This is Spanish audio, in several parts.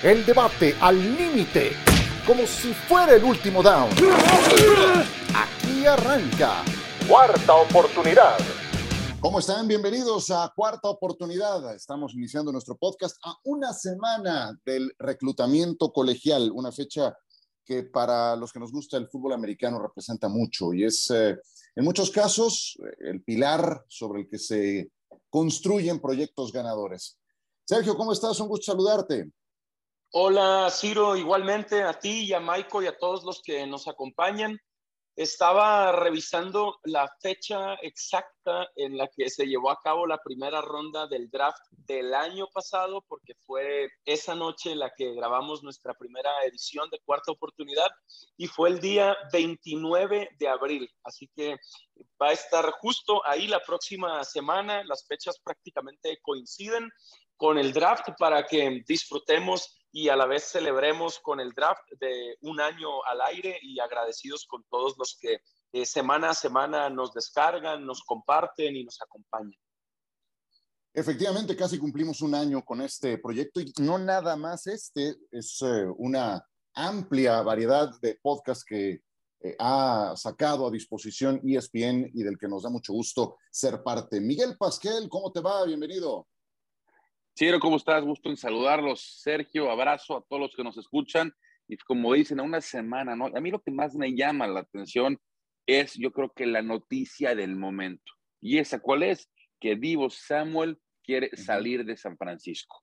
El debate al límite, como si fuera el último down. Aquí arranca. Cuarta oportunidad. ¿Cómo están? Bienvenidos a Cuarta Oportunidad. Estamos iniciando nuestro podcast a una semana del reclutamiento colegial, una fecha que para los que nos gusta el fútbol americano representa mucho y es eh, en muchos casos el pilar sobre el que se construyen proyectos ganadores. Sergio, ¿cómo estás? Un gusto saludarte. Hola, Ciro, igualmente a ti y a Maiko y a todos los que nos acompañan. Estaba revisando la fecha exacta en la que se llevó a cabo la primera ronda del draft del año pasado, porque fue esa noche la que grabamos nuestra primera edición de Cuarta Oportunidad y fue el día 29 de abril. Así que va a estar justo ahí la próxima semana. Las fechas prácticamente coinciden con el draft para que disfrutemos y a la vez celebremos con el draft de un año al aire y agradecidos con todos los que eh, semana a semana nos descargan, nos comparten y nos acompañan. Efectivamente, casi cumplimos un año con este proyecto y no nada más este, es eh, una amplia variedad de podcasts que eh, ha sacado a disposición ESPN y del que nos da mucho gusto ser parte. Miguel Pasquel, ¿cómo te va? Bienvenido. Ciro, ¿cómo estás? Gusto en saludarlos. Sergio, abrazo a todos los que nos escuchan. Y como dicen, a una semana, ¿no? A mí lo que más me llama la atención es, yo creo que la noticia del momento. ¿Y esa cuál es? Que Divo Samuel quiere salir de San Francisco.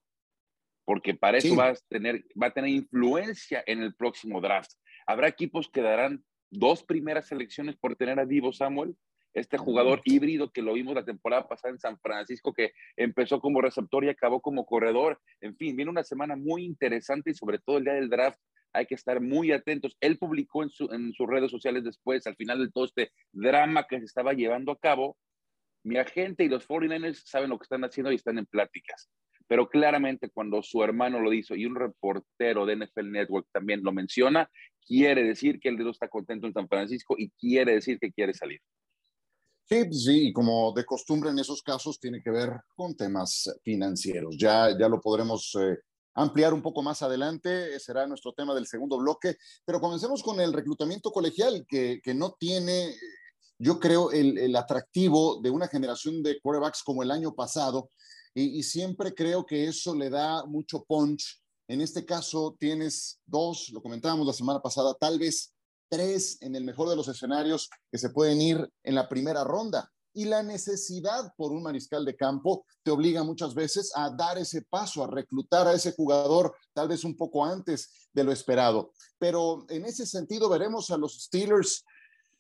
Porque para eso va, a tener, va a tener influencia en el próximo draft. Habrá equipos que darán dos primeras selecciones por tener a Divo Samuel este jugador híbrido que lo vimos la temporada pasada en San Francisco, que empezó como receptor y acabó como corredor. En fin, viene una semana muy interesante y sobre todo el día del draft hay que estar muy atentos. Él publicó en, sus redes sociales después, al final de todo este drama que se estaba llevando a cabo, mi agente y los 49ers saben lo que están haciendo y están en pláticas. Pero claramente cuando su hermano lo hizo y un reportero de NFL Network también lo menciona, quiere decir que el dedo está contento en San Francisco y quiere decir que quiere salir. Sí, pues sí, como de costumbre en esos casos tiene que ver con temas financieros. Ya, ya lo podremos eh, ampliar un poco más adelante, será nuestro tema del segundo bloque, pero comencemos con el reclutamiento colegial, que, que no tiene, yo creo, el, el, atractivo de una generación de quarterbacks como el año pasado, y, y siempre creo que eso le da mucho punch. En este caso tienes dos, lo comentábamos la semana pasada, tal vez tres en el mejor de los escenarios que se pueden ir en la primera ronda. Y la necesidad por un mariscal de campo te obliga muchas veces a dar ese paso, a reclutar a ese jugador tal vez un poco antes de lo esperado. Pero en ese sentido veremos a los Steelers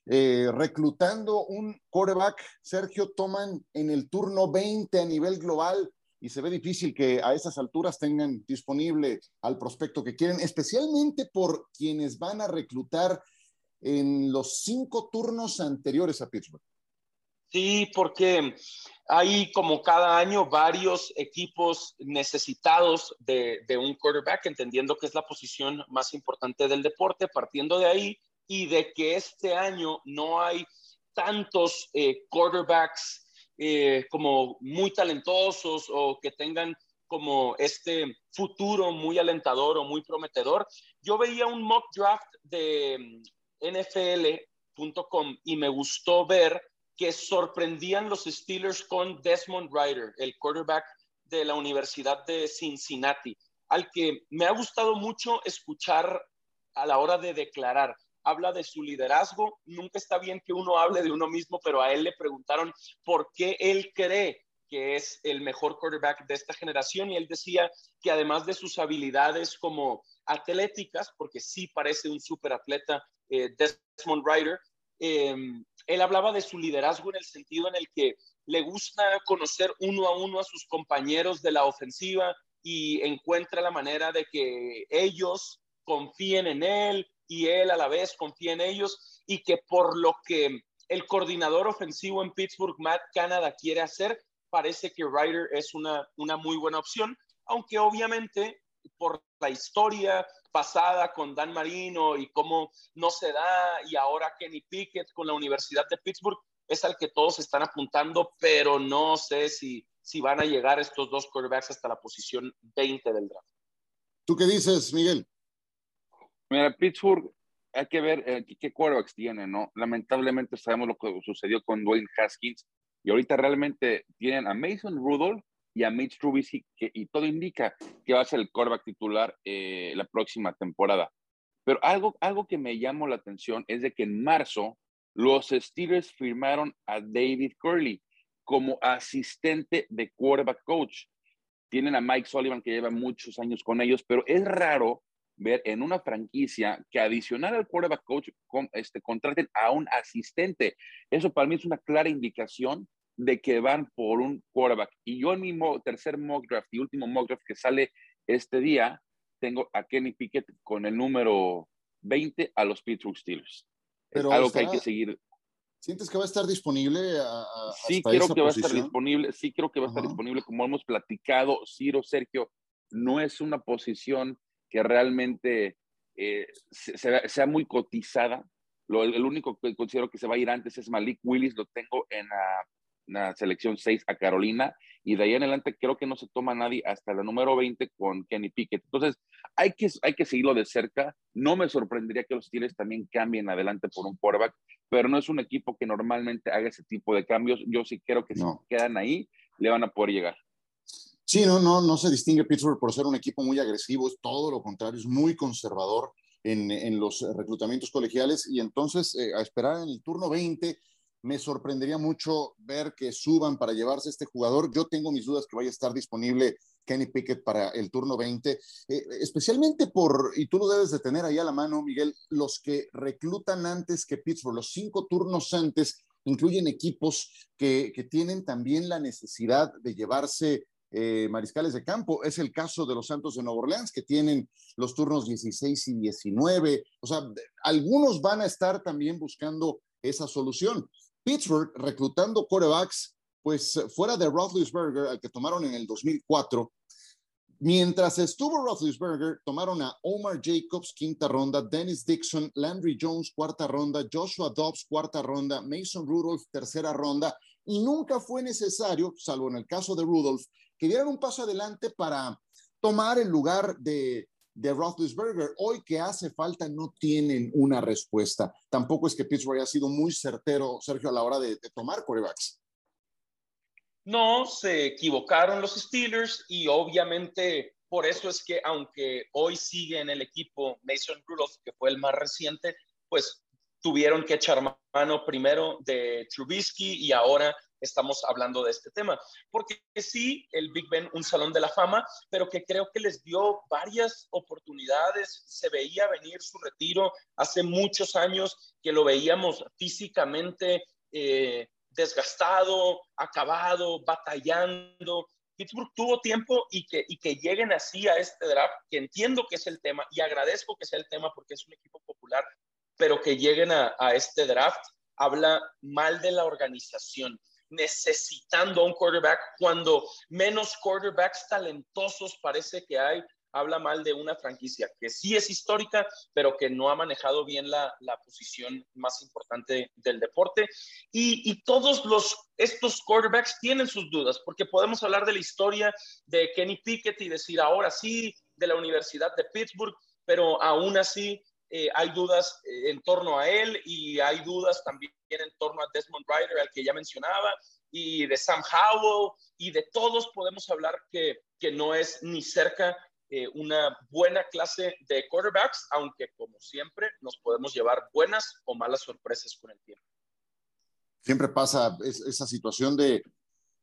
eh, reclutando un quarterback. Sergio toman en el turno 20 a nivel global y se ve difícil que a esas alturas tengan disponible al prospecto que quieren, especialmente por quienes van a reclutar en los cinco turnos anteriores a Pittsburgh. Sí, porque hay como cada año varios equipos necesitados de, un quarterback, entendiendo que es la posición más importante del deporte, partiendo de ahí y de que este año no hay tantos eh, quarterbacks eh, como muy talentosos o que tengan como este futuro muy alentador o muy prometedor. Yo veía un mock draft de NFL.com y me gustó ver que sorprendían los Steelers con Desmond Ryder, el quarterback de la Universidad de Cincinnati, al que me ha gustado mucho escuchar a la hora de declarar. Habla de su liderazgo. Nunca está bien que uno hable de uno mismo, pero a él le preguntaron por qué él cree que es el mejor quarterback de esta generación y él decía que además de sus habilidades como atléticas, porque sí parece un super atleta eh, Desmond Ryder, em, él hablaba de su liderazgo en el sentido en el que le gusta conocer uno a uno a sus compañeros de la ofensiva y encuentra la manera de que ellos confíen en él y él a la vez confía en ellos y que por lo que el coordinador ofensivo en Pittsburgh, Matt Canada, quiere hacer, parece que Ryder es una, una muy buena opción, aunque obviamente por la historia pasada con Dan Marino y cómo no se da, y ahora Kenny Pickett con la Universidad de Pittsburgh, es al que todos están apuntando, pero no sé si, si van a llegar estos dos quarterbacks hasta la posición 20 del draft. ¿Tú qué dices, Miguel? Mira, Pittsburgh, hay que ver eh, qué quarterbacks tiene, ¿no? Lamentablemente sabemos lo que sucedió con Dwayne Haskins y ahorita realmente tienen a Mason Rudolph y a Mitch Trubisky y todo indica que va a ser el quarterback titular eh, la próxima temporada. Pero algo, algo que me llamó la atención es de que en marzo los Steelers firmaron a David Curley como asistente de quarterback coach. Tienen a Mike Sullivan que lleva muchos años con ellos, pero es raro ver en una franquicia que adicional al quarterback coach este, contraten a un asistente. Eso para mí es una clara indicación de que van por un quarterback. Y yo en mi tercer mock draft y último mock draft que sale este día, tengo a Kenny Pickett con el número 20 a los Pittsburgh Steelers. Pero es algo que hay que seguir. ¿Sientes que va a estar disponible? sí, creo que va a estar disponible. Sí, creo que va a estar disponible. Como hemos platicado, Ciro, Sergio, no es una posición que realmente eh, sea, muy cotizada. Lo, el único que considero que se va a ir antes es Malik Willis, lo tengo en la la selección 6 a Carolina y de ahí en adelante creo que no se toma nadie hasta la número 20 con Kenny Pickett. Entonces hay que, hay que seguirlo de cerca. No me sorprendería que los Steelers también cambien adelante por un quarterback, pero no es un equipo que normalmente haga ese tipo de cambios. Yo sí creo que si quedan ahí, le van a poder llegar. Sí, no, no, no se distingue Pittsburgh por ser un equipo muy agresivo, es todo lo contrario, es muy conservador en, en los reclutamientos colegiales y entonces eh, a esperar en el turno 20 me sorprendería mucho ver que suban para llevarse este jugador. Yo tengo mis dudas que vaya a estar disponible Kenny Pickett para el turno 20, eh, especialmente por, y tú lo debes de tener ahí a la mano, Miguel, los que reclutan antes que Pittsburgh, los cinco turnos antes, incluyen equipos que, tienen también la necesidad de llevarse eh, mariscales de campo. Es el caso de los Santos de Nueva Orleans, que tienen los turnos 16 y 19. O sea, algunos van a estar también buscando esa solución. Pittsburgh reclutando quarterbacks, pues fuera de Roethlisberger, al que tomaron en el 2004. Mientras estuvo Roethlisberger, tomaron a Omar Jacobs, quinta ronda, Dennis Dixon, Landry Jones, cuarta ronda, Joshua Dobbs, cuarta ronda, Mason Rudolph, tercera ronda, y nunca fue necesario, salvo en el caso de Rudolph, que dieran un paso adelante para tomar el lugar de de Roethlisberger. Hoy que hace falta no tienen una respuesta. Tampoco es que Pittsburgh haya sido muy certero, Sergio, a la hora de, tomar quarterbacks. No, se equivocaron los Steelers y obviamente por eso es que aunque hoy sigue en el equipo Mason Rudolph, que fue el más reciente, pues tuvieron que echar mano primero de Trubisky y ahora estamos hablando de este tema. Porque sí, el Big Ben, un salón de la fama, pero que creo que les dio varias oportunidades. Se veía venir su retiro hace muchos años, que lo veíamos físicamente eh, desgastado, acabado, batallando. Pittsburgh tuvo tiempo y que, y que lleguen así a este draft, que entiendo que es el tema y agradezco que sea el tema porque es un equipo popular, pero que lleguen a, a este draft habla mal de la organización necesitando a un quarterback cuando menos quarterbacks talentosos parece que hay. Habla mal de una franquicia que sí es histórica, pero que no ha manejado bien la, posición más importante del deporte. Y, y, todos los, estos quarterbacks tienen sus dudas, porque podemos hablar de la historia de Kenny Pickett y decir ahora sí, de la Universidad de Pittsburgh, pero aún así eh, hay dudas eh, en torno a él y hay dudas también en torno a Desmond Ryder, al que ya mencionaba, y de Sam Howell, y de todos podemos hablar que, que no es ni cerca eh, una buena clase de quarterbacks, aunque como siempre nos podemos llevar buenas o malas sorpresas con el tiempo. Siempre pasa esa situación de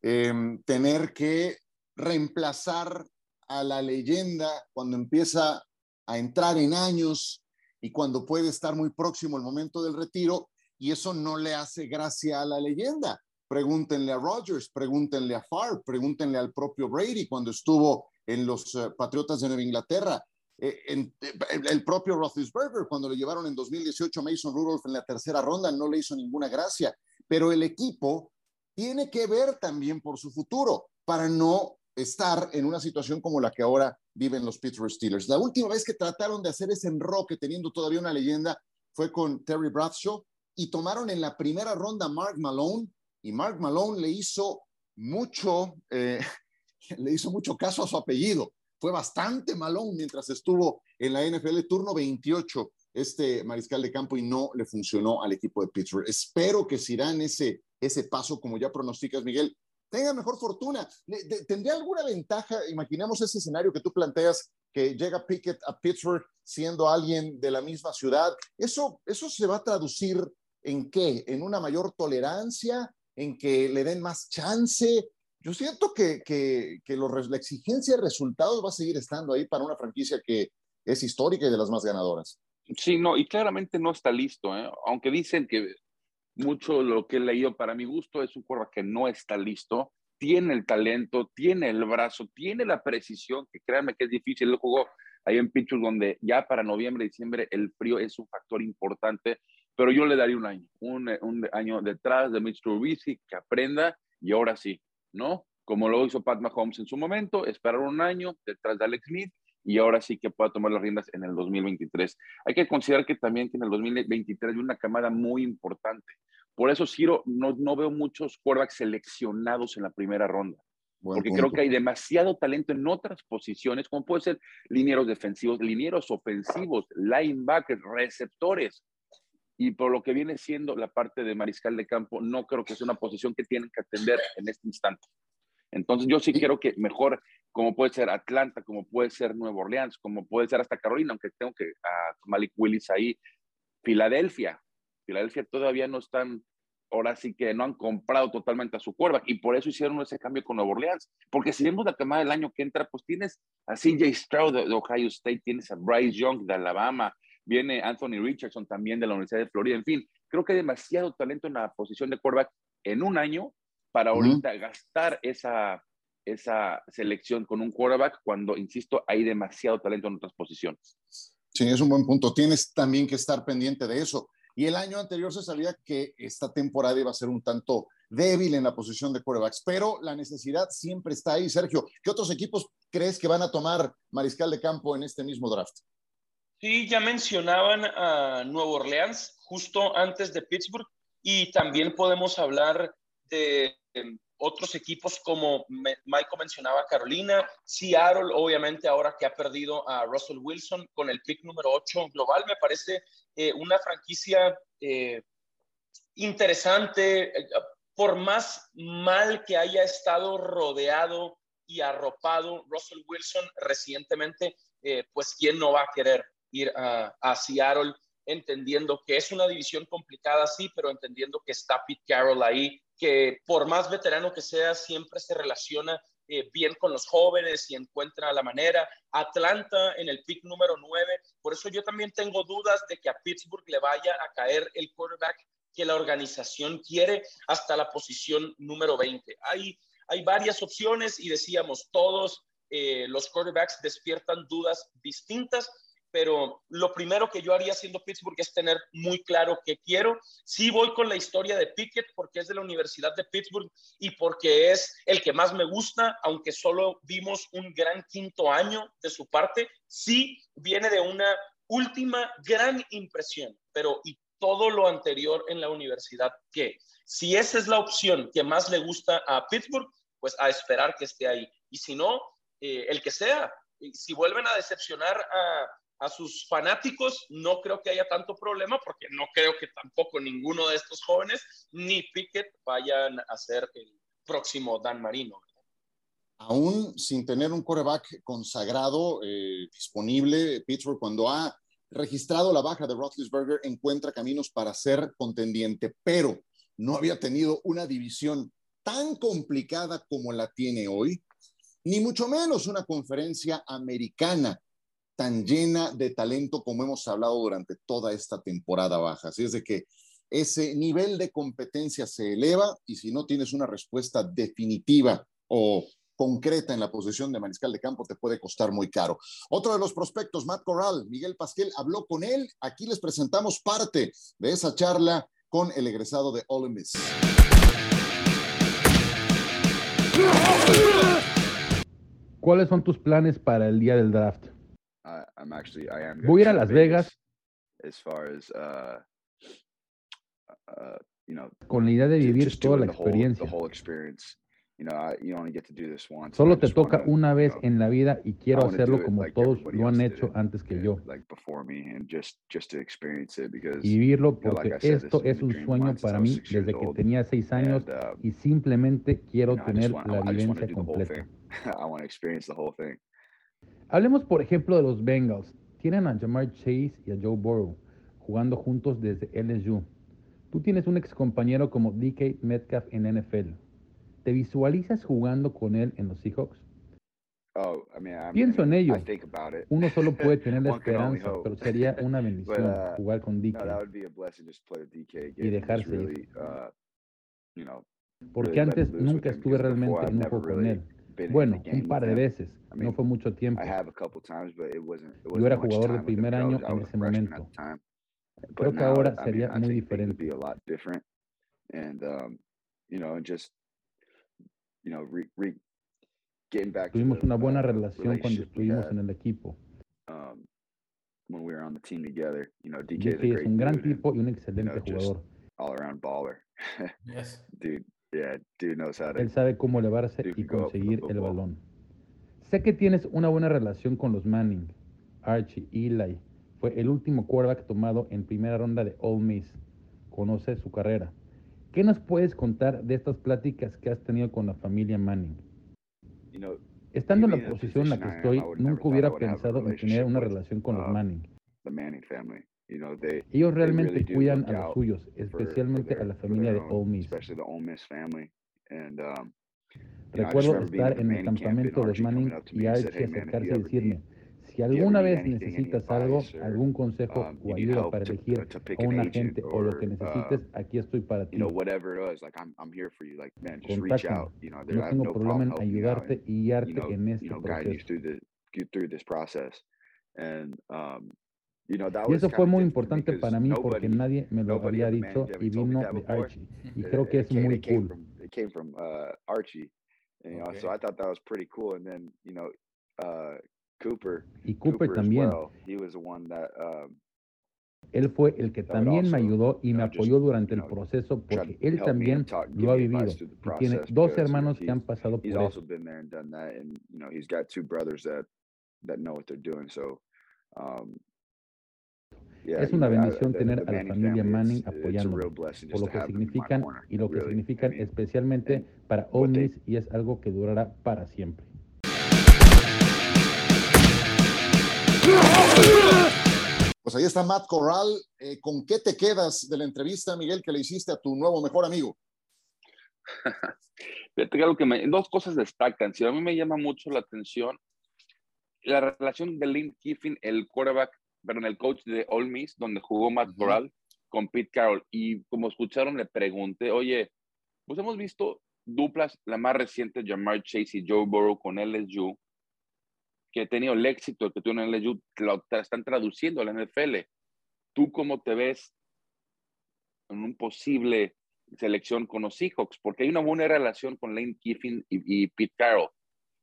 em, tener que reemplazar a la leyenda cuando empieza a entrar en años, y cuando puede estar muy próximo el momento del retiro y eso no le hace gracia a la leyenda. Pregúntenle a Rodgers, pregúntenle a Favre, pregúntenle al propio Brady cuando estuvo en los eh, Patriotas de Nueva Inglaterra. Eh, eh, el propio Roethlisberger, cuando le llevaron en 2018 a Mason Rudolph en la tercera ronda, no le hizo ninguna gracia. Pero el equipo tiene que ver también por su futuro para no estar en una situación como la que ahora viven los Pittsburgh Steelers. La última vez que trataron de hacer ese enroque teniendo todavía una leyenda fue con Terry Bradshaw y tomaron en la primera ronda Mark Malone y Mark Malone le hizo mucho, eh, le hizo mucho caso a su apellido. fue bastante malón mientras estuvo en la NFL, turno 28 este mariscal de campo y no le funcionó al equipo de Pittsburgh. Espero que si dan ese, ese paso, como ya pronosticas, Miguel, tenga mejor fortuna. ¿Tendría alguna ventaja? Imaginemos ese escenario que tú planteas, que llega Pickett a Pittsburgh siendo alguien de la misma ciudad. ¿Eso, eso se va a traducir en qué? ¿En una mayor tolerancia? ¿En que le den más chance? Yo siento que, que, que la exigencia de resultados va a seguir estando ahí para una franquicia que es histórica y de las más ganadoras. Sí, no, y claramente no está listo, ¿eh? aunque dicen que mucho lo que he leído para mi gusto es un cuerva que no está listo, tiene el talento, tiene el brazo, tiene la precisión, que créanme que es difícil, él jugó ahí en Pittsburgh donde ya para noviembre, diciembre el frío es un factor importante, pero yo le daría un año, un, un año detrás de Mitch Trubisky, que aprenda y ahora sí, ¿no? Como lo hizo Pat Mahomes en su momento, esperar un año detrás de Alex Smith y ahora sí que pueda tomar las riendas en el 2023. Hay que considerar que también que en el 2023 hay una camada muy importante. Por eso, Ciro, no, no veo muchos quarterbacks seleccionados en la primera ronda. porque creo que hay demasiado talento en otras posiciones, como puede ser linieros defensivos, linieros ofensivos, linebackers, receptores. Y por lo que viene siendo la parte de mariscal de campo, no creo que sea una posición que tienen que atender en este instante. Entonces, yo sí quiero que mejor como puede ser Atlanta, como puede ser Nueva Orleans, como puede ser hasta Carolina, aunque tengo que a Malik Willis ahí, Filadelfia. Filadelfia todavía no están, ahora sí que no han comprado totalmente a su cuerva y por eso hicieron ese cambio con Nueva Orleans. Porque si vemos la camada del año que entra, pues tienes a CJ Stroud de, Ohio State, tienes a Bryce Young de Alabama, viene Anthony Richardson también de la Universidad de Florida. En fin, creo que hay demasiado talento en la posición de quarterback en un año para ahorita gastar esa esa selección con un quarterback cuando, insisto, hay demasiado talento en otras posiciones. Sí, es un buen punto. Tienes también que estar pendiente de eso. Y el año anterior se sabía que esta temporada iba a ser un tanto débil en la posición de quarterbacks, pero la necesidad siempre está ahí. Sergio, ¿qué otros equipos crees que van a tomar mariscal de campo en este mismo draft? Sí, ya mencionaban a Nueva Orleans justo antes de Pittsburgh y también podemos hablar de otros equipos como Michael mencionaba Carolina, Seattle, obviamente ahora que ha perdido a Russell Wilson con el pick número 8 global, me parece eh, una franquicia eh, interesante, por más mal que haya estado rodeado y arropado Russell Wilson recientemente, eh, pues quién no va a querer ir a Seattle entendiendo que es una división complicada, sí, pero entendiendo que está Pete Carroll ahí, que por más veterano que sea, siempre se relaciona eh, bien con los jóvenes y encuentra la manera. Atlanta en el pick número 9, por eso yo también tengo dudas de que a Pittsburgh le vaya a caer el quarterback que la organización quiere hasta la posición número 20. Hay, hay varias opciones y decíamos, todos eh, los quarterbacks despiertan dudas distintas pero lo primero que yo haría siendo Pittsburgh es tener muy claro qué quiero. Sí voy con la historia de Pickett porque es de la Universidad de Pittsburgh y porque es el que más me gusta, aunque solo vimos un gran quinto año de su parte. Sí viene de una última gran impresión, pero y todo lo anterior en la universidad, ¿qué? Si esa es la opción que más le gusta a Pittsburgh, pues a esperar que esté ahí. Y si no, eh, el que sea. Si vuelven a decepcionar a, a sus fanáticos, no creo que haya tanto problema porque no creo que tampoco ninguno de estos jóvenes ni Pickett vayan a ser el próximo Dan Marino. Aún sin tener un coreback consagrado eh, disponible, Pittsburgh cuando ha registrado la baja de Roethlisberger encuentra caminos para ser contendiente, pero no había tenido una división tan complicada como la tiene hoy, ni mucho menos una conferencia americana tan llena de talento como hemos hablado durante toda esta temporada baja. Así es de que ese nivel de competencia se eleva y si no tienes una respuesta definitiva o concreta en la posición de mariscal de campo te puede costar muy caro. Otro de los prospectos, Matt Corral, Miguel Pasquel habló con él. Aquí les presentamos parte de esa charla con el egresado de Ole Miss. ¿Cuáles son tus planes para el día del draft? I, I'm actually I am. Voy a ir a Las Vegas. As far as uh, uh, you know, con la idea de vivir just toda la the whole, experiencia. the whole experience. you know, I, you only get to do this once. Solo te toca wanna, una you vez know, en la vida y quiero hacerlo como like todos lo han hecho it, antes que yeah, yo. like before me, and just just to experience it because Y vivirlo you know, porque like said, esto been es un sueño para mí desde que old, tenía seis años and um, y simplemente you quiero tener want, la I, I just want to vivencia do the whole completa. Hablemos, por ejemplo, de los Bengals. Tienen a Jamar Chase y a Joe Burrow jugando juntos desde LSU. Tú tienes un ex compañero como DK Metcalf en NFL. ¿Te visualizas jugando con él en los Seahawks? Oh, I mean, I Pienso en I ello. think about it. Uno solo puede tener la esperanza, pero sería una bendición uh, jugar con No, DK. with DK. Y dejarse ir. really, uh, you know, Porque really antes nunca estuve realmente en un juego con él. Bueno, un par de veces. I No fue mucho tiempo. I have a couple times, but it wasn't. It Yo era jugador de primer año en ese momento. Creo que ahora sería muy diferente. um, Tuvimos una buena uh, relación cuando estuvimos en el equipo. um, DK es un gran tipo y un excelente jugador. all around baller. Yes. dude, yeah, dude knows how to. Él sabe cómo elevarse y conseguir el balón. Sé que tienes una buena relación con los Manning, Archie, Eli. Fue el último quarterback tomado en primera ronda de Ole Miss. Conoce su carrera. ¿Qué nos puedes contar de estas pláticas que has tenido con la familia Manning? Estando en la posición en la que estoy, nunca hubiera pensado en tener una relación con los uh, Manning. Ellos realmente cuidan a los suyos, especialmente a la familia de Ole Miss. especially the Ole Miss family. And um, Recuerdo estar en el campamento de los Manning y Archie "Hey man, if acercarse y decirme, si alguna vez necesitas algo, algún consejo um, o ayuda para elegir a un agent agente o lo que necesites, aquí estoy para ti. know whatever it was, like I'm I'm here for you. Like man, just reach Contáctame. out. You know, there, No tengo problema problem en ayudarte y guiarte en este proceso. Y was eso fue muy different for me importante because para mí porque nobody nadie me lo había dicho y family told me vino de. Archie. Y It, creo que es came, muy cool. from it came from uh, Archie, and, you know. So Okay. I thought that was pretty cool. And then you know, uh, Cooper, Y Cooper Cooper as también. well. He was the one that um, Él fue el que también me ayudó y me apoyó durante el proceso porque él también lo ha me vivido y tiene process dos because you know hermanos que han pasado por eso. Es una bendición tener a la familia Manning it's, it's a apoyándome real blessing por lo to que significan y lo que significan mean, especialmente and para what Ole they Miss y es algo que durará para siempre. Pues ahí está Matt Corral. Eh, ¿Con qué te quedas de la entrevista, Miguel, que le hiciste a tu nuevo mejor amigo? Que me, dos cosas destacan. Si a mí me llama mucho la atención la relación de Lynn Kiffin, el quarterback, perdón, el coach de Ole Miss, donde jugó Matt. Corral con Pete Carroll. Y como escucharon, le pregunté, oye, pues hemos visto duplas, la más reciente, Jamar Chase y Joe Burrow con LSU, que ha tenido el éxito que tuvo en LSU, lo están traduciendo a la NFL. ¿Tú cómo te ves en un posible selección con los Seahawks? Porque hay una buena relación con Lane Kiffin y, y Pete Carroll.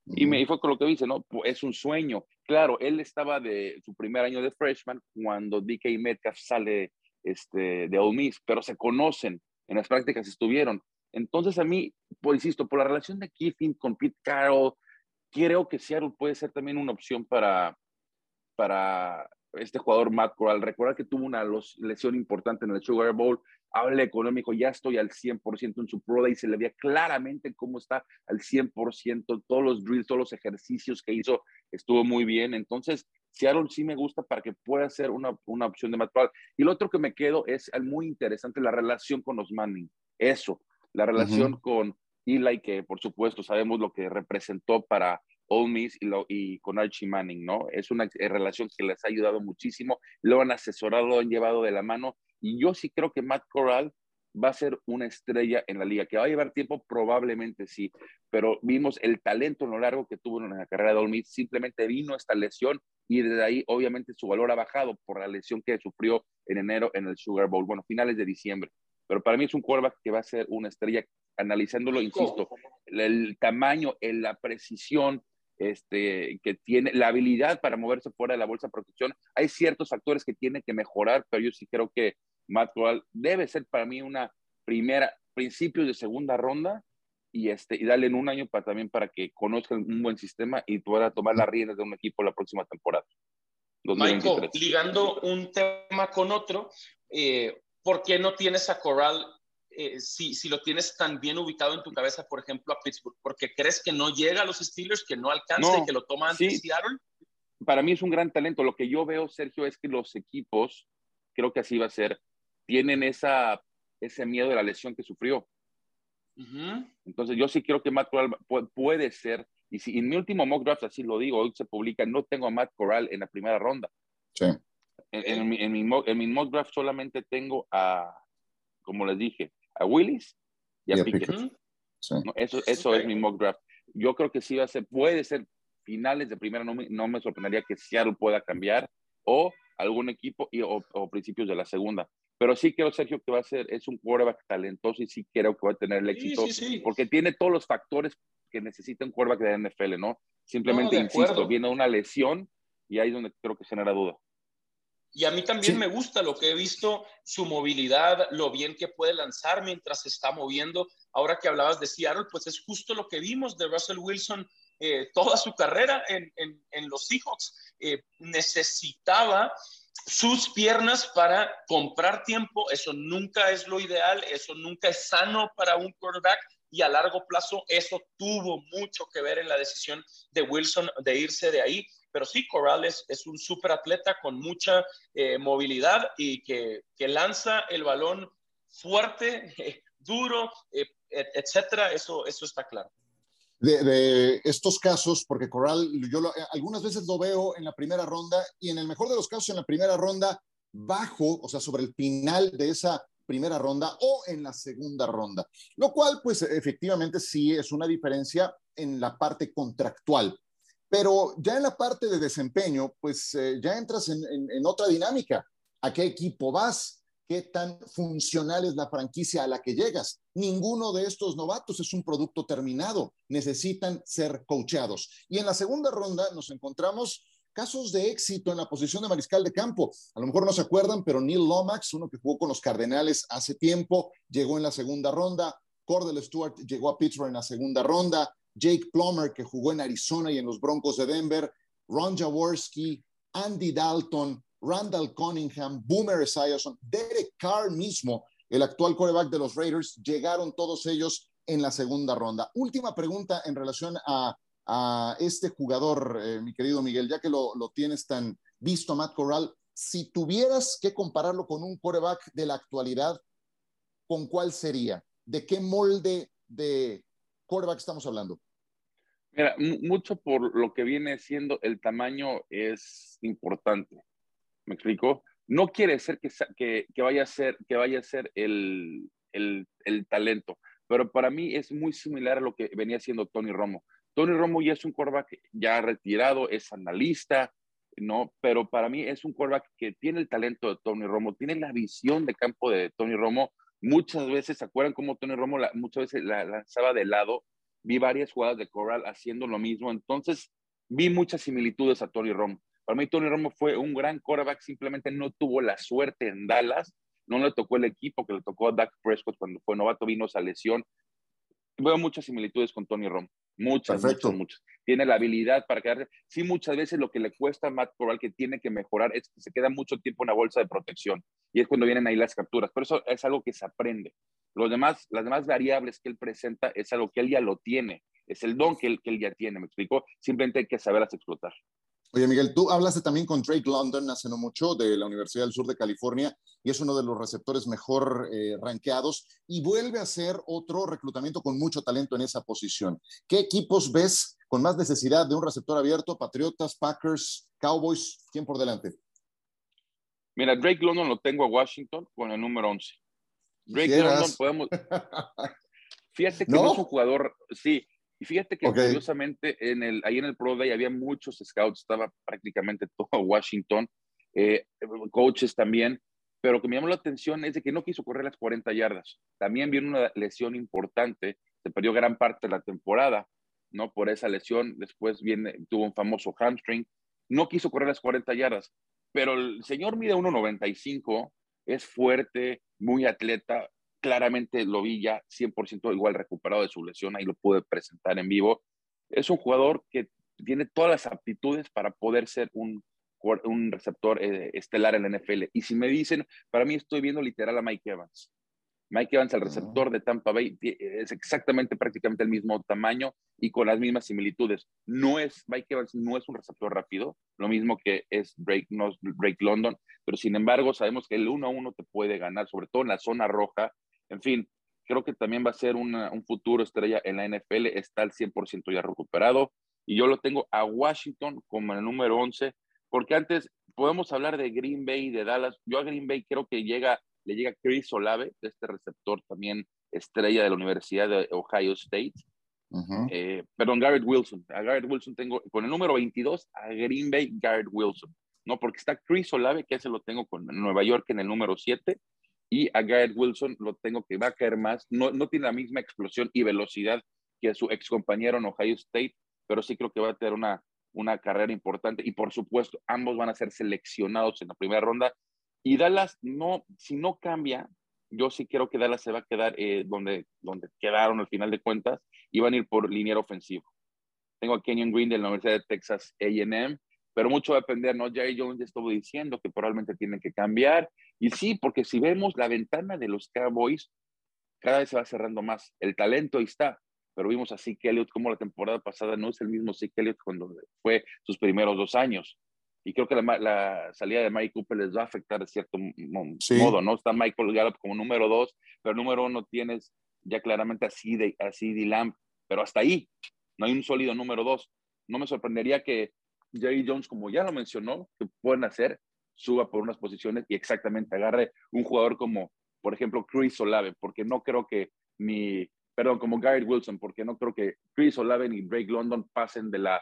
Y, me, y fue con lo que dice, ¿no? Es un sueño. Claro, él estaba de su primer año de freshman cuando DK Metcalf sale este, de Ole Miss, pero se conocen, en las prácticas estuvieron. Entonces a mí, por insisto, por la relación de Kiffin con Pete Carroll, creo que Seattle puede ser también una opción para, para este jugador Matt Corral. Recordar que tuvo una lesión importante en el Sugar Bowl. Hablé con él, me dijo, ya estoy al 100% en su pro day. Se le veía claramente cómo está al 100%. Todos los drills, todos los ejercicios que hizo, estuvo muy bien. Entonces, Seattle sí me gusta para que pueda ser una, una opción de Matt Corral. Y lo otro que me quedo es muy interesante la relación con los Manning. Eso, la relación con Eli, que por supuesto sabemos lo que representó para Ole Miss y, lo- y con Archie Manning, ¿no? Es una eh, relación que les ha ayudado muchísimo, lo han asesorado, lo han llevado de la mano y yo sí creo que Matt Corral va a ser una estrella en la liga, que va a llevar tiempo, probablemente sí, pero vimos el talento en lo largo que tuvo en la carrera de Ole Miss, simplemente vino esta lesión y desde ahí obviamente su valor ha bajado por la lesión que sufrió en enero en el Sugar Bowl, bueno, finales de diciembre, pero para mí es un quarterback que va a ser una estrella, analizándolo, insisto, el, el tamaño, el- la precisión, este, que tiene la habilidad para moverse fuera de la bolsa de protección. Hay ciertos factores que tiene que mejorar, pero yo sí creo que Matt Corral debe ser para mí una primera, principios de segunda ronda y, este, y darle en un año para, también para que conozcan un buen sistema y pueda tomar las riendas de un equipo la próxima temporada. Michael, ligando un tema con otro, eh, ¿por qué no tienes a Corral eh, si, si, lo tienes tan bien ubicado en tu cabeza, por ejemplo, a Pittsburgh? ¿Porque crees que no llega a los Steelers, que no alcanza y que lo toma antes sí. Seattle? Para mí es un gran talento. Lo que yo veo, Sergio, es que los equipos, creo que así va a ser, tienen esa, ese miedo de la lesión que sufrió. Entonces, yo sí creo que Matt Corral puede ser, y si en mi último mock draft, así lo digo, hoy se publica, no tengo a Matt Corral en la primera ronda. Sí. En, en, mi, en, mi, mock, en mi mock draft solamente tengo a, como les dije, a Willis y a, y a Pickett. Pickett. Sí. No, eso eso okay. es mi mock draft. Yo creo que sí va a ser, puede ser finales de primera, no me, no me sorprendería que Seattle pueda cambiar o algún equipo y, o, o, principios de la segunda. Pero sí creo, Sergio, que va a ser, es un quarterback talentoso y sí creo que va a tener el éxito sí, sí, sí. porque tiene todos los factores que necesita un quarterback de NFL, ¿no? Simplemente, no, insisto, viene una lesión y ahí es donde creo que genera duda. Y a mí también me gusta lo que he visto, su movilidad, lo bien que puede lanzar mientras se está moviendo. Ahora que hablabas de Seattle, pues es justo lo que vimos de Russell Wilson eh, toda su carrera en, en, en los Seahawks. Eh, necesitaba sus piernas para comprar tiempo. Eso nunca es lo ideal, eso nunca es sano para un quarterback y a largo plazo eso tuvo mucho que ver en la decisión de Wilson de irse de ahí. Pero sí, Corral es, un super atleta con mucha eh, movilidad y que, que, lanza el balón fuerte, eh, duro, eh, etcétera. Eso, eso está claro. De, estos casos, porque Corral, yo lo, algunas veces lo veo en la primera ronda y en el mejor de los casos en la primera ronda bajo, o sea, sobre el final de esa primera ronda o en la segunda ronda, lo cual pues efectivamente sí es una diferencia en la parte contractual, pero ya en la parte de desempeño pues eh, ya entras en, otra dinámica, ¿a qué equipo vas? qué tan funcional es la franquicia a la que llegas. Ninguno de estos novatos es un producto terminado, necesitan ser coacheados. Y en la segunda ronda nos encontramos casos de éxito en la posición de mariscal de campo. A lo mejor no se acuerdan, pero Neil Lomax, uno que jugó con los Cardenales hace tiempo, llegó en la segunda ronda. Cordell Stewart llegó a Pittsburgh en la segunda ronda. Jake Plummer, que jugó en Arizona y en los Broncos de Denver. Ron Jaworski, Andy Dalton, Randall Cunningham, Boomer Esiason, Derek Carr mismo, el actual quarterback de los Raiders, llegaron todos ellos en la segunda ronda. Última pregunta en relación a, a este jugador, eh, mi querido Miguel, ya que lo, lo, tienes tan visto, Matt Corral, si tuvieras que compararlo con un quarterback de la actualidad, ¿con cuál sería? ¿De qué molde de quarterback estamos hablando? Mira, mucho por lo que viene siendo el tamaño es importante. ¿Me explico? No quiere ser que, que, vaya a ser, que vaya a ser el, el, el, talento, pero para mí es muy similar a lo que venía haciendo Tony Romo. Tony Romo ya es un quarterback ya retirado, es analista, ¿no? Pero para mí es un quarterback que tiene el talento de Tony Romo, tiene la visión de campo de Tony Romo. Muchas veces, ¿se acuerdan cómo Tony Romo muchas veces la lanzaba de lado? Vi varias jugadas de Corral haciendo lo mismo, entonces vi muchas similitudes a Tony Romo. Para mí, Tony Romo fue un gran quarterback, simplemente no tuvo la suerte en Dallas, no le tocó el equipo que le tocó a Dak Prescott cuando fue novato, vino esa lesión. Veo muchas similitudes con Tony Romo, muchas, Perfecto. muchas, muchas. Tiene la habilidad para quedarse. Sí, muchas veces lo que le cuesta a Matt Corral que tiene que mejorar es que se queda mucho tiempo en la bolsa de protección y es cuando vienen ahí las capturas. Pero eso es algo que se aprende. Los demás, las demás variables que él presenta es algo que él ya lo tiene, es el don que él, que él ya tiene, ¿me explico? Simplemente hay que saberlas explotar. Oye, Miguel, tú hablaste también con Drake London hace no mucho de la Universidad del Sur de California y es uno de los receptores mejor eh, rankeados y vuelve a ser otro reclutamiento con mucho talento en esa posición. ¿Qué equipos ves con más necesidad de un receptor abierto? Patriotas, Packers, Cowboys, ¿quién por delante? Mira, Drake London lo tengo a Washington con el número 11. Drake London podemos... Fíjate que ¿No? no es un jugador, sí, y fíjate que okay. curiosamente en el, ahí en el Pro Day había muchos scouts, estaba prácticamente todo Washington, eh, coaches también, pero lo que me llamó la atención es de que no quiso correr las 40 yardas. También vino una lesión importante, se perdió gran parte de la temporada, ¿no? Por esa lesión, después viene, tuvo un famoso hamstring, no quiso correr las 40 yardas, pero el señor mide 1.95, es fuerte, muy atleta, claramente lo vi ya 100% igual recuperado de su lesión, ahí lo pude presentar en vivo. Es un jugador que tiene todas las aptitudes para poder ser un, un receptor eh, estelar en la NFL. Y si me dicen, para mí estoy viendo literal a Mike Evans. Mike Evans, el receptor de Tampa Bay, es exactamente prácticamente el mismo tamaño y con las mismas similitudes. No es, Mike Evans no es un receptor rápido, lo mismo que es Drake, no, Drake London, pero sin embargo sabemos que el uno a uno te puede ganar, sobre todo en la zona roja. En fin, creo que también va a ser un futuro estrella en la NFL, está al 100% ya recuperado y yo lo tengo a Washington como el número 11, porque antes podemos hablar de Green Bay, de Dallas. Yo a Green Bay creo que llega le llega Chris Olave, de este receptor también estrella de la Universidad de Ohio State. Eh, perdón, Garrett Wilson. A Garrett Wilson tengo con el número 22 a Green Bay Garrett Wilson. No, porque está Chris Olave, que ese lo tengo con Nueva York en el número 7. Y a Garrett Wilson lo tengo que va a caer más. No, no tiene la misma explosión y velocidad que su ex compañero en Ohio State, pero sí creo que va a tener una, una carrera importante. Y por supuesto, ambos van a ser seleccionados en la primera ronda. Y Dallas, no, si no cambia, yo sí creo que Dallas se va a quedar eh, donde, donde quedaron al final de cuentas y van a ir por liniero ofensivo. Tengo a Kenyon Green de la Universidad de Texas AM, pero mucho va a depender, ¿no? Jerry Jones estuvo diciendo que probablemente tienen que cambiar. Y sí, porque si vemos la ventana de los Cowboys, cada vez se va cerrando más. El talento ahí está, pero vimos a Zeke Elliott como la temporada pasada no es el mismo Zeke Elliott cuando fue sus primeros dos años y creo que la, salida de Mike Cooper les va a afectar de cierto modo, ¿no? Está Michael Gallup como número dos, pero número uno tienes ya claramente así de así de Lamb, pero hasta ahí no hay un sólido número dos. No me sorprendería que Jerry Jones, como ya lo mencionó, que pueden hacer, suba por unas posiciones y exactamente agarre un jugador como, por ejemplo, Chris Olave, porque no creo que ni, perdón, como Garrett Wilson, porque no creo que Chris Olave ni Drake London pasen de la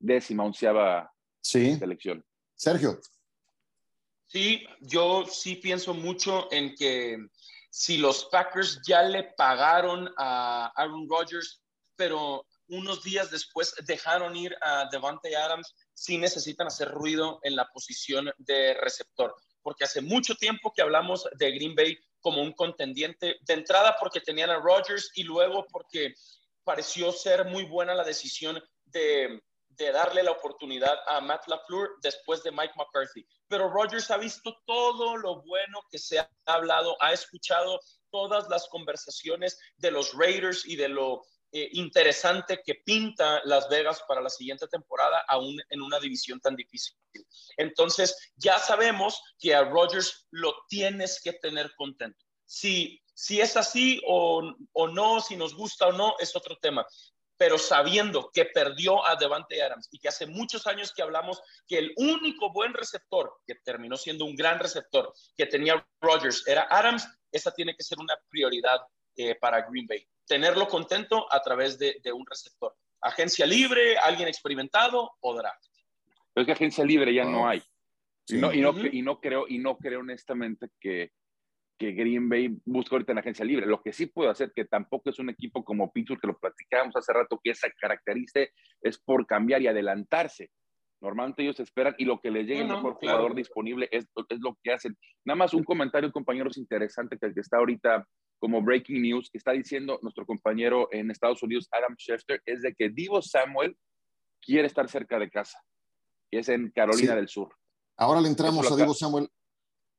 décima onceava sí. selección. Sergio. Sí, yo sí pienso mucho en que si los Packers ya le pagaron a Aaron Rodgers, pero unos días después dejaron ir a Devante Adams, sí necesitan hacer ruido en la posición de receptor, porque hace mucho tiempo que hablamos de Green Bay como un contendiente, de entrada porque tenían a Rodgers y luego porque pareció ser muy buena la decisión de de darle la oportunidad a Matt LaFleur después de Mike McCarthy. Pero Rodgers ha visto todo lo bueno que se ha hablado, ha escuchado todas las conversaciones de los Raiders y de lo eh, interesante que pinta Las Vegas para la siguiente temporada, aún en una división tan difícil. Entonces, ya sabemos que a Rodgers lo tienes que tener contento. Si, si es así o, o no, si nos gusta o no, es otro tema pero sabiendo que perdió a Devante Adams y que hace muchos años que hablamos que el único buen receptor, que terminó siendo un gran receptor, que tenía Rodgers, era Adams, esa tiene que ser una prioridad eh, para Green Bay. Tenerlo contento a través de, un receptor. Agencia libre, alguien experimentado o draft. Pero es que agencia libre ya no hay. y, no, y no creo, y no creo honestamente que, que Green Bay busca ahorita en la agencia libre. Lo que sí puedo hacer, que tampoco es un equipo como Pittsburgh, que lo platicábamos hace rato, que esa característica es por cambiar y adelantarse. Normalmente ellos esperan y lo que les llegue el mejor jugador disponible es, es, lo que hacen. Nada más un comentario, compañeros, interesante que, que está ahorita como breaking news, que está diciendo nuestro compañero en Estados Unidos, Adam Schefter, es de que Divo Samuel quiere estar cerca de casa, y es en Carolina del Sur. Ahora le entramos a Divo Samuel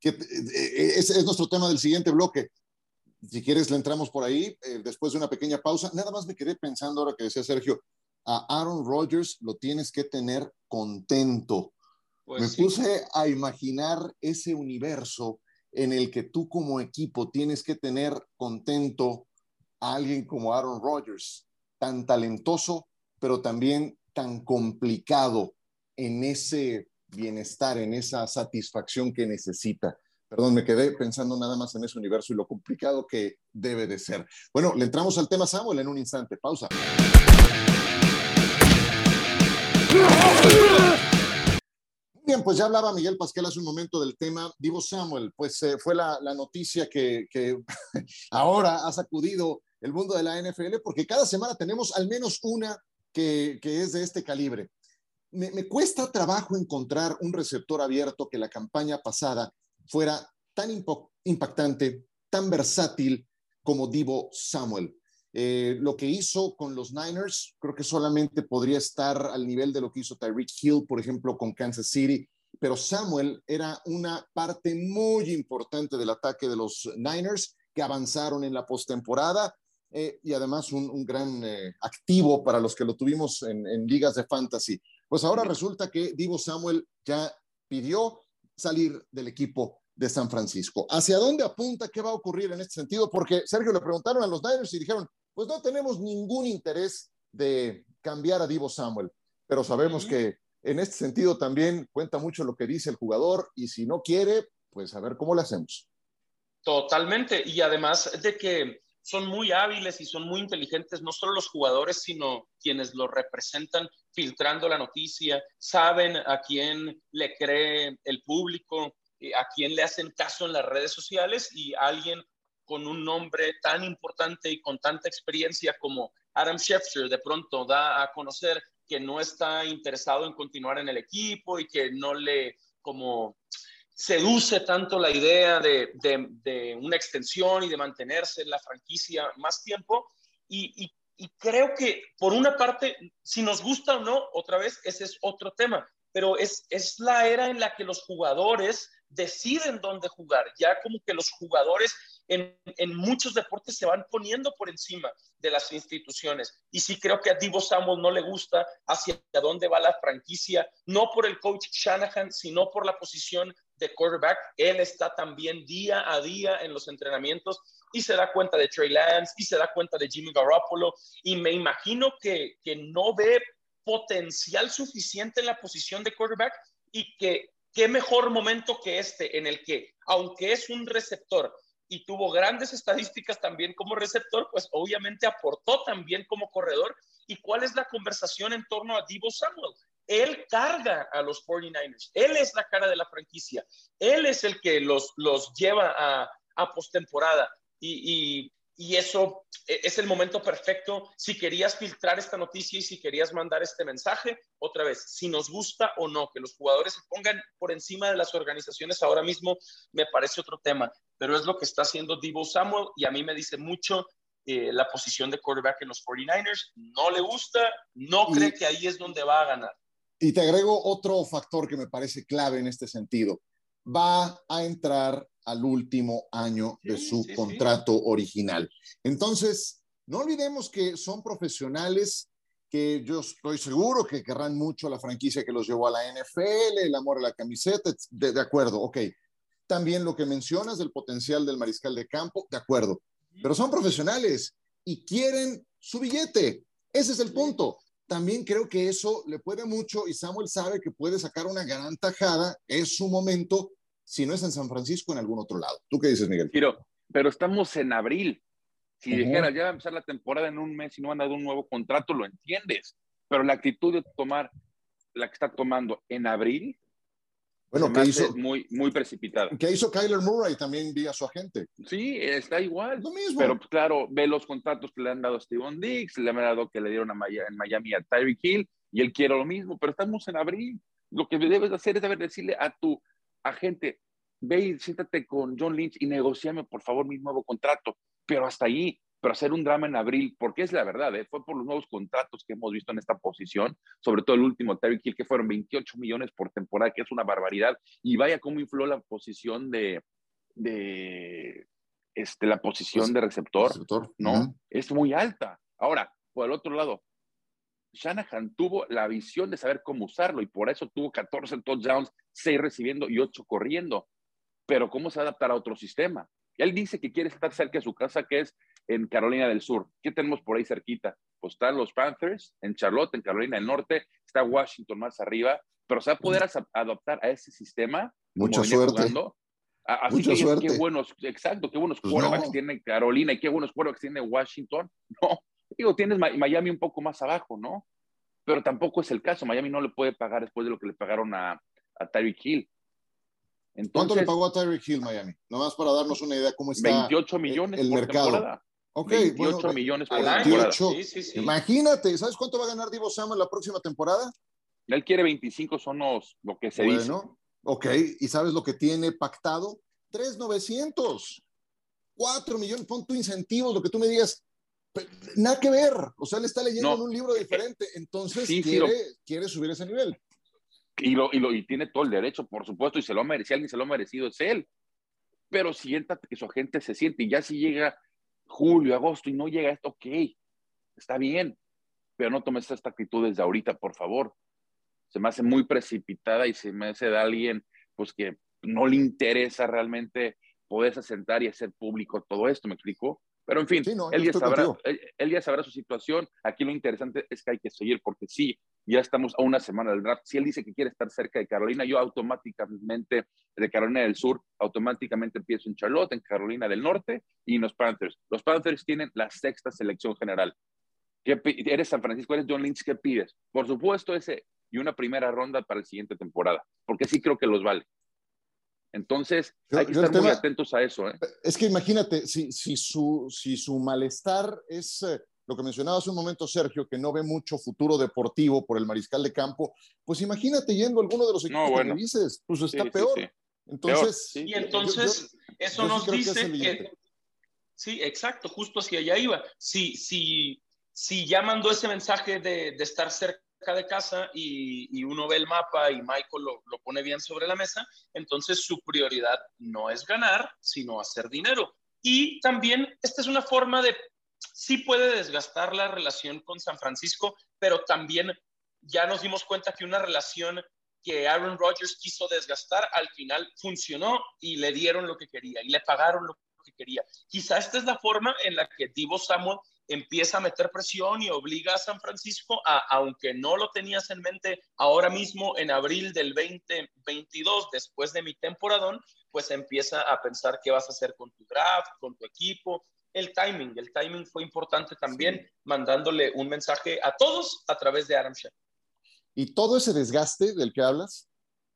que eh, eh, es, nuestro tema del siguiente bloque. Si quieres, le entramos por ahí eh, después de una pequeña pausa. Nada más me quedé pensando ahora que decía Sergio, a Aaron Rodgers lo tienes que tener contento. Pues me puse a imaginar ese universo en el que tú como equipo tienes que tener contento a alguien como Aaron Rodgers, tan talentoso, pero también tan complicado en ese bienestar, en esa satisfacción que necesita. Perdón, me quedé pensando nada más en ese universo y lo complicado que debe de ser. Bueno, le entramos al tema Samuel en un instante. Pausa. Bien, pues ya hablaba Miguel Pascal hace un momento del tema. Divo Samuel, pues eh, fue la, noticia que, ahora ha sacudido el mundo de la NFL porque cada semana tenemos al menos una que, que es de este calibre me, cuesta trabajo encontrar un receptor abierto que la campaña pasada fuera tan impactante, tan versátil como Divo Samuel. Eh, lo que hizo con los Niners, creo que solamente podría estar al nivel de lo que hizo Tyreek Hill, por ejemplo, con Kansas City, pero Samuel era una parte muy importante del ataque de los Niners que avanzaron en la postemporada eh, y además un, gran eh, activo para los que lo tuvimos en, en, ligas de fantasy. Pues ahora resulta que Divo Samuel ya pidió salir del equipo de San Francisco. ¿Hacia dónde apunta? ¿Qué va a ocurrir en este sentido? Porque Sergio le preguntaron a los Niners y dijeron, pues no tenemos ningún interés de cambiar a Divo Samuel, pero sabemos que en este sentido también cuenta mucho lo que dice el jugador y si no quiere, pues a ver cómo lo hacemos. Totalmente. Y además de que son muy hábiles y son muy inteligentes, no solo los jugadores, sino quienes los representan filtrando la noticia, saben a quién le cree el público, eh, a quién le hacen caso en las redes sociales y alguien con un nombre tan importante y con tanta experiencia como Adam Schefter de pronto da a conocer que no está interesado en continuar en el equipo y que no le como seduce tanto la idea de, de, una extensión y de mantenerse en la franquicia más tiempo. Y, creo que por una parte, si nos gusta o no, otra vez, ese es otro tema, pero es, es la era en la que los jugadores deciden dónde jugar. Ya como que los jugadores en, en, muchos deportes se van poniendo por encima de las instituciones. Y sí creo que a Divo Samuel no le gusta hacia dónde va la franquicia, no por el coach Shanahan, sino por la posición de quarterback. Él está también día a día en los entrenamientos y se da cuenta de Trey Lance y se da cuenta de Jimmy Garoppolo. Y me imagino que, que no ve potencial suficiente en la posición de quarterback y que qué mejor momento que este en el que, aunque es un receptor y tuvo grandes estadísticas también como receptor, pues obviamente aportó también como corredor. ¿Y cuál es la conversación en torno a Divo Samuel? Él carga a los 49ers, él es la cara de la franquicia, él es el que los, los lleva a, a postemporada. Y, y eso e, es el momento perfecto. Si querías filtrar esta noticia y si querías mandar este mensaje, otra vez, si nos gusta o no, que los jugadores se pongan por encima de las organizaciones ahora mismo, me parece otro tema, pero es lo que está haciendo Divo Samuel y a mí me dice mucho eh, la posición de quarterback en los 49ers, no le gusta, no cree que ahí es donde va a ganar. Y te agrego otro factor que me parece clave en este sentido. Va a entrar al último año de su contrato original. Entonces, no olvidemos que son profesionales que yo estoy seguro que querrán mucho la franquicia que los llevó a la NFL, el amor a la camiseta, de, de acuerdo, ok. También lo que mencionas del potencial del mariscal de campo, de acuerdo. Pero son profesionales y quieren su billete. Ese es el punto. También creo que eso le puede mucho y Samuel sabe que puede sacar una gran tajada. Es su momento si no es en San Francisco, en algún otro lado. ¿Tú qué dices, Miguel? Pero, pero estamos en abril. Si dijera, ya va a empezar la temporada en un mes y no a dar un nuevo contrato, lo entiendes. Pero la actitud de tomar la que está tomando en abril, bueno, que hizo muy, muy precipitada. ¿Qué hizo Kyler Murray también vía su agente? Sí, está igual. Lo mismo. Pero claro, ve los contratos que le han dado a Steven Dix, le han dado que le dieron a Miami, en Miami a Tyreek Hill, y él quiere lo mismo, pero estamos en abril. Lo que debes hacer es decirle a tu agente, ve y siéntate con John Lynch y negociame por favor mi nuevo contrato, pero hasta ahí, pero hacer un drama en abril, porque es la verdad, ¿eh? fue por los nuevos contratos que hemos visto en esta posición, sobre todo el último, Terry Hill, que fueron 28 millones por temporada, que es una barbaridad, y vaya cómo infló la posición de, de este, la posición de receptor, ¿no? Es muy alta. Ahora, por el otro lado, Shanahan tuvo la visión de saber cómo usarlo y por eso tuvo 14 touchdowns, 6 recibiendo y 8 corriendo. Pero ¿cómo se adaptar a otro sistema? Él dice que quiere estar cerca de su casa, que es en Carolina del Sur. ¿Qué tenemos por ahí cerquita? Pues están los Panthers en Charlotte, en Carolina del Norte, está Washington más arriba, pero se va a poder adaptar a ese sistema. Mucha suerte. Así Mucha que suerte. qué buenos, exacto, qué buenos pues tiene Carolina y qué buenos quarterbacks tiene Washington. No, Digo, tienes Miami un poco más abajo, ¿no? Pero tampoco es el caso. Miami no le puede pagar después de lo que le pagaron a, a Tyreek Hill. ¿Cuánto le pagó a Tyreek Hill Miami? Nomás para darnos una idea cómo está 28 millones el, mercado. Temporada. Ok, 28 bueno, millones por 28. Sí, sí, sí. Imagínate, ¿sabes cuánto va a ganar Divo Samuel la próxima temporada? Él quiere 25 son los, lo que se bueno, dice. Ok, ¿y sabes lo que tiene pactado? 3,900. 4 millones, pon tu incentivos, lo que tú me digas. Nada que ver, o sea, él está leyendo en un libro diferente, entonces quiere, subir ese nivel. Y, lo, y, lo, y tiene todo el derecho, por supuesto, y se lo ha merecido, alguien se lo ha merecido, es él. Pero siéntate que su agente se siente, y ya si llega julio, agosto y no llega esto, ok, está bien, pero no tomes esta actitud desde ahorita, por favor. Se me hace muy precipitada y se me hace de alguien pues que no le interesa realmente poderse sentar y hacer público todo esto, ¿me explico? Pero en fin, él, ya sabrá, él, ya sabrá su situación. Aquí lo interesante es que hay que seguir, porque sí, ya estamos a una semana del draft. Si él dice que quiere estar cerca de Carolina, yo automáticamente, de Carolina del Sur, automáticamente empiezo en Charlotte, en Carolina del Norte y en los Panthers. Los Panthers tienen la sexta selección general. ¿Qué, eres San Francisco, eres John Lynch, ¿qué pides? Por supuesto, ese y una primera ronda para la siguiente temporada, porque sí creo que los vale. Entonces, hay que estar muy atentos a eso. ¿eh? Es que imagínate, si, si, su, si su malestar es eh, lo que mencionaba hace un momento Sergio, que no ve mucho futuro deportivo por el mariscal de campo, pues imagínate yendo a alguno de los equipos que dices, pues está peor. Entonces, y entonces, eso nos dice que, Sí, exacto, justo hacia allá iba. Si, si, si ya mandó ese mensaje de, de estar cerca de casa y, uno ve el mapa y Michael lo, lo, pone bien sobre la mesa, entonces su prioridad no es ganar, sino hacer dinero. Y también esta es una forma de, sí puede desgastar la relación con San Francisco, pero también ya nos dimos cuenta que una relación que Aaron Rodgers quiso desgastar, al final funcionó y le dieron lo que quería y le pagaron lo que quería. Quizá esta es la forma en la que Divo Samuel empieza a meter presión y obliga a San Francisco a, aunque no lo tenías en mente ahora mismo en abril del 2022, después de mi temporadón, pues empieza a pensar qué vas a hacer con tu draft, con tu equipo. El timing, el timing fue importante también, mandándole un mensaje a todos a través de Adam Shepard. Y todo ese desgaste del que hablas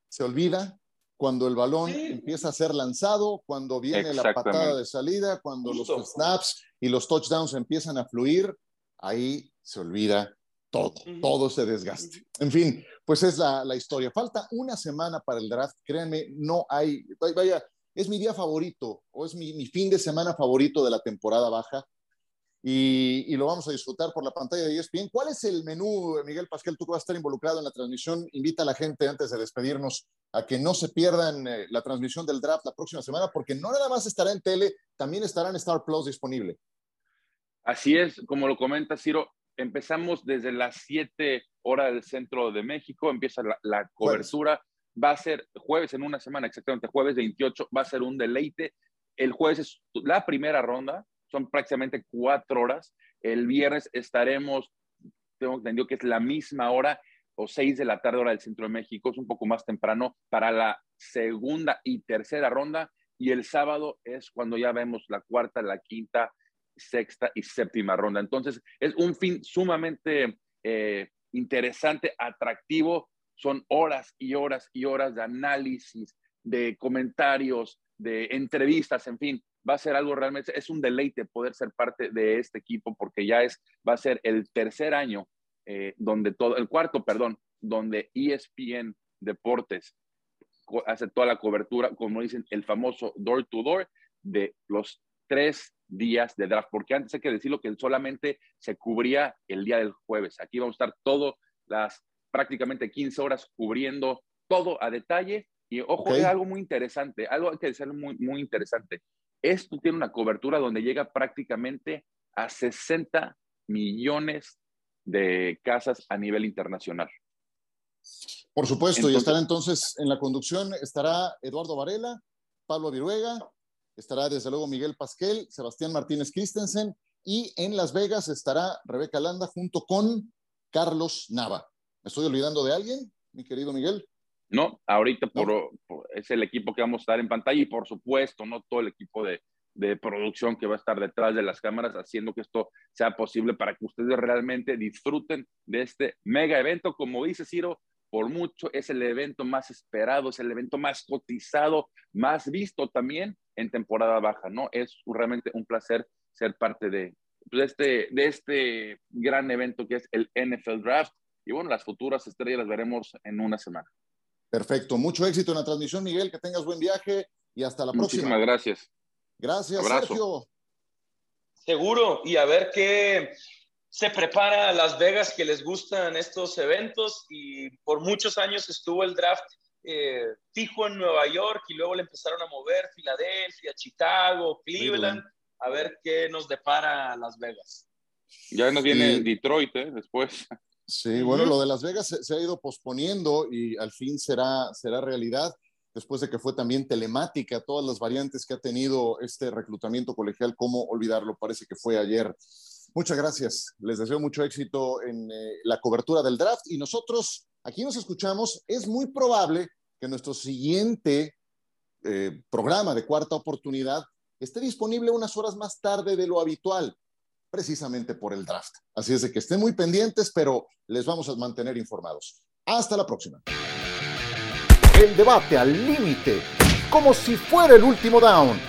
se olvida cuando el balón empieza a ser lanzado, cuando viene la patada de salida, cuando los snaps y los touchdowns empiezan a fluir, ahí se olvida todo, todo se desgaste. En fin, pues es la, la, historia. Falta una semana para el draft, créanme, no hay, vaya, es mi día favorito o es mi, mi fin de semana favorito de la temporada baja y, lo vamos a disfrutar por la pantalla de ESPN. ¿Cuál es el menú, Miguel Pascal? Tú que vas a estar involucrado en la transmisión, invita a la gente antes de despedirnos a que no se pierdan eh, la transmisión del draft la próxima semana, porque no nada más estará en tele, también estará en Star Plus disponible. Así es, como lo comenta Ciro, empezamos desde las 7 horas del centro de México, empieza la, cobertura, va a ser jueves en una semana, exactamente, jueves 28, va a ser un deleite. El jueves es la primera ronda, son prácticamente cuatro horas. El viernes estaremos, tengo entendido que es la misma hora o seis de la tarde hora del centro de México, es un poco más temprano para la segunda y tercera ronda. Y el sábado es cuando ya vemos la cuarta, la quinta, sexta y séptima ronda. Entonces, es un fin sumamente eh, interesante, atractivo. Son horas y horas y horas de análisis, de comentarios, de entrevistas, en fin va a ser algo realmente, es un deleite poder ser parte de este equipo porque ya es, va a ser el tercer año eh, donde todo, el cuarto, perdón, donde ESPN Deportes hace toda la cobertura, como dicen, el famoso door to door de los tres días de draft, porque antes hay que decirlo que solamente se cubría el día del jueves. Aquí vamos a estar todo las prácticamente 15 horas cubriendo todo a detalle. Y ojo, es algo muy interesante, algo hay que decirlo muy, muy interesante. Esto tiene una cobertura donde llega prácticamente a 60 millones de casas a nivel internacional. Por supuesto, y estará entonces en la conducción, estará Eduardo Varela, Pablo Viruega, estará desde luego Miguel Pasquel, Sebastián Martínez Christensen y en Las Vegas estará Rebeca Landa junto con Carlos Nava. ¿Me estoy olvidando de alguien, mi querido Miguel? No, ahorita por, es el equipo que vamos a estar en pantalla y por supuesto, no todo el equipo de, de, producción que va a estar detrás de las cámaras haciendo que esto sea posible para que ustedes realmente disfruten de este mega evento. Como dice Ciro, por mucho es el evento más esperado, es el evento más cotizado, más visto también en temporada baja, ¿no? Es realmente un placer ser parte de, de, este, de este gran evento que es el NFL Draft. Y bueno, las futuras estrellas las veremos en una semana. Perfecto. Mucho éxito en la transmisión, Miguel. Que tengas buen viaje y hasta la próxima. Muchísimas gracias. Gracias, Sergio. Seguro, y a ver qué se prepara Las Vegas, que les gustan estos eventos, y por muchos años estuvo el draft eh, fijo en Nueva York y luego le empezaron a mover Filadelfia, Chicago, Cleveland, a ver qué nos depara Las Vegas. Ya nos viene Detroit, ¿eh? Después. Sí, bueno, lo de Las Vegas se, ha ido posponiendo y al fin será, será realidad después de que fue también telemática, todas las variantes que ha tenido este reclutamiento colegial, ¿cómo olvidarlo? Parece que fue ayer. Muchas gracias, les deseo mucho éxito en eh, la cobertura del draft y nosotros aquí nos escuchamos. Es muy probable que nuestro siguiente eh, programa de cuarta oportunidad esté disponible unas horas más tarde de lo habitual, precisamente por el draft. Así es de que estén muy pendientes, pero les vamos a mantener informados. Hasta la próxima. El debate al límite, como si fuera el último down.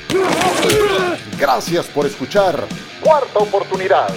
Gracias por escuchar. Cuarta oportunidad.